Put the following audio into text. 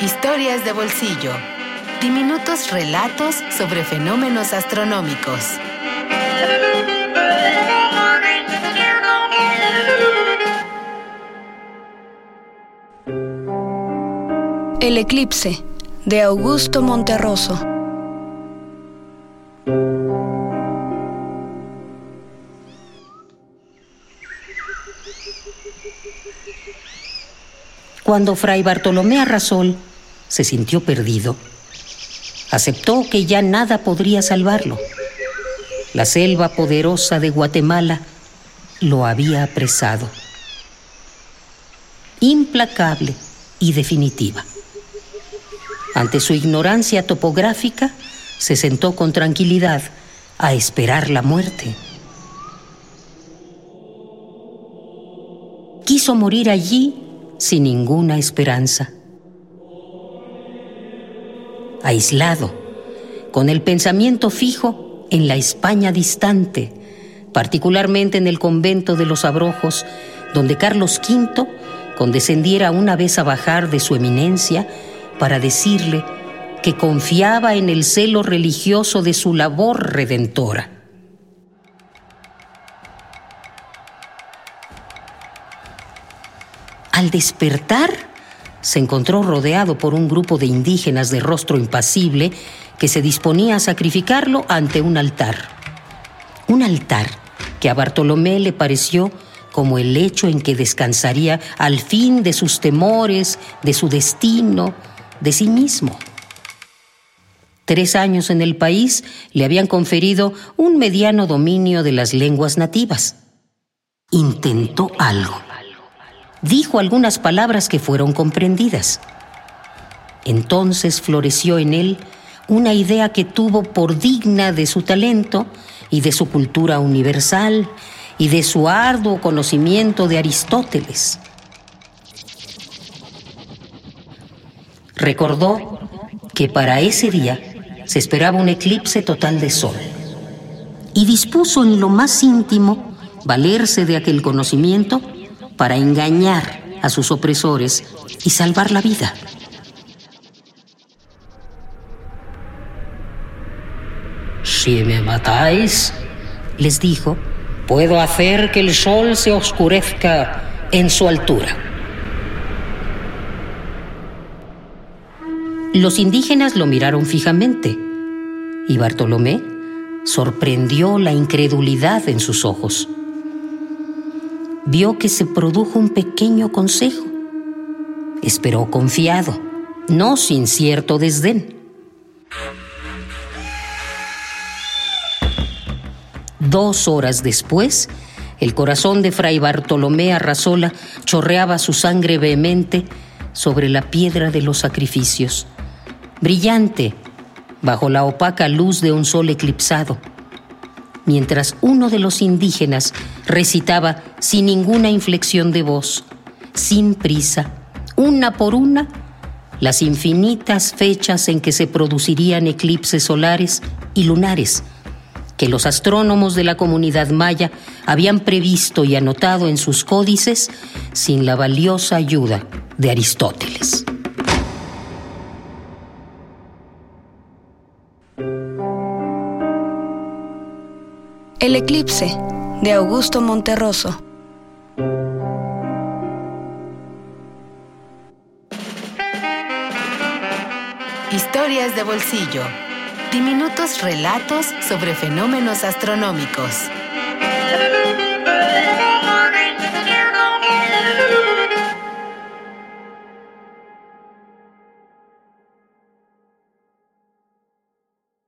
Historias de bolsillo. Diminutos relatos sobre fenómenos astronómicos. El eclipse de Augusto Monterroso. Cuando Fray Bartolomé Arrasol se sintió perdido, aceptó que ya nada podría salvarlo. La selva poderosa de Guatemala lo había apresado. Implacable y definitiva. Ante su ignorancia topográfica, se sentó con tranquilidad a esperar la muerte. Quiso morir allí sin ninguna esperanza. Aislado, con el pensamiento fijo en la España distante, particularmente en el convento de los Abrojos, donde Carlos V condescendiera una vez a bajar de su eminencia para decirle que confiaba en el celo religioso de su labor redentora. Al despertar, se encontró rodeado por un grupo de indígenas de rostro impasible que se disponía a sacrificarlo ante un altar. Un altar que a Bartolomé le pareció como el hecho en que descansaría al fin de sus temores, de su destino, de sí mismo. Tres años en el país le habían conferido un mediano dominio de las lenguas nativas. Intentó algo dijo algunas palabras que fueron comprendidas. Entonces floreció en él una idea que tuvo por digna de su talento y de su cultura universal y de su arduo conocimiento de Aristóteles. Recordó que para ese día se esperaba un eclipse total de sol y dispuso en lo más íntimo valerse de aquel conocimiento para engañar a sus opresores y salvar la vida. Si me matáis, les dijo, puedo hacer que el sol se oscurezca en su altura. Los indígenas lo miraron fijamente y Bartolomé sorprendió la incredulidad en sus ojos vio que se produjo un pequeño consejo. Esperó confiado, no sin cierto desdén. Dos horas después, el corazón de Fray Bartolomé Arrasola chorreaba su sangre vehemente sobre la piedra de los sacrificios, brillante bajo la opaca luz de un sol eclipsado mientras uno de los indígenas recitaba sin ninguna inflexión de voz, sin prisa, una por una, las infinitas fechas en que se producirían eclipses solares y lunares que los astrónomos de la comunidad maya habían previsto y anotado en sus códices sin la valiosa ayuda de Aristóteles. El eclipse de Augusto Monterroso. Historias de bolsillo. Diminutos relatos sobre fenómenos astronómicos.